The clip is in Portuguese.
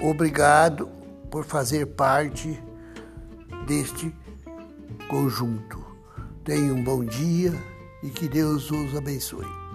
Obrigado por fazer parte deste conjunto. Tenha um bom dia e que Deus os abençoe.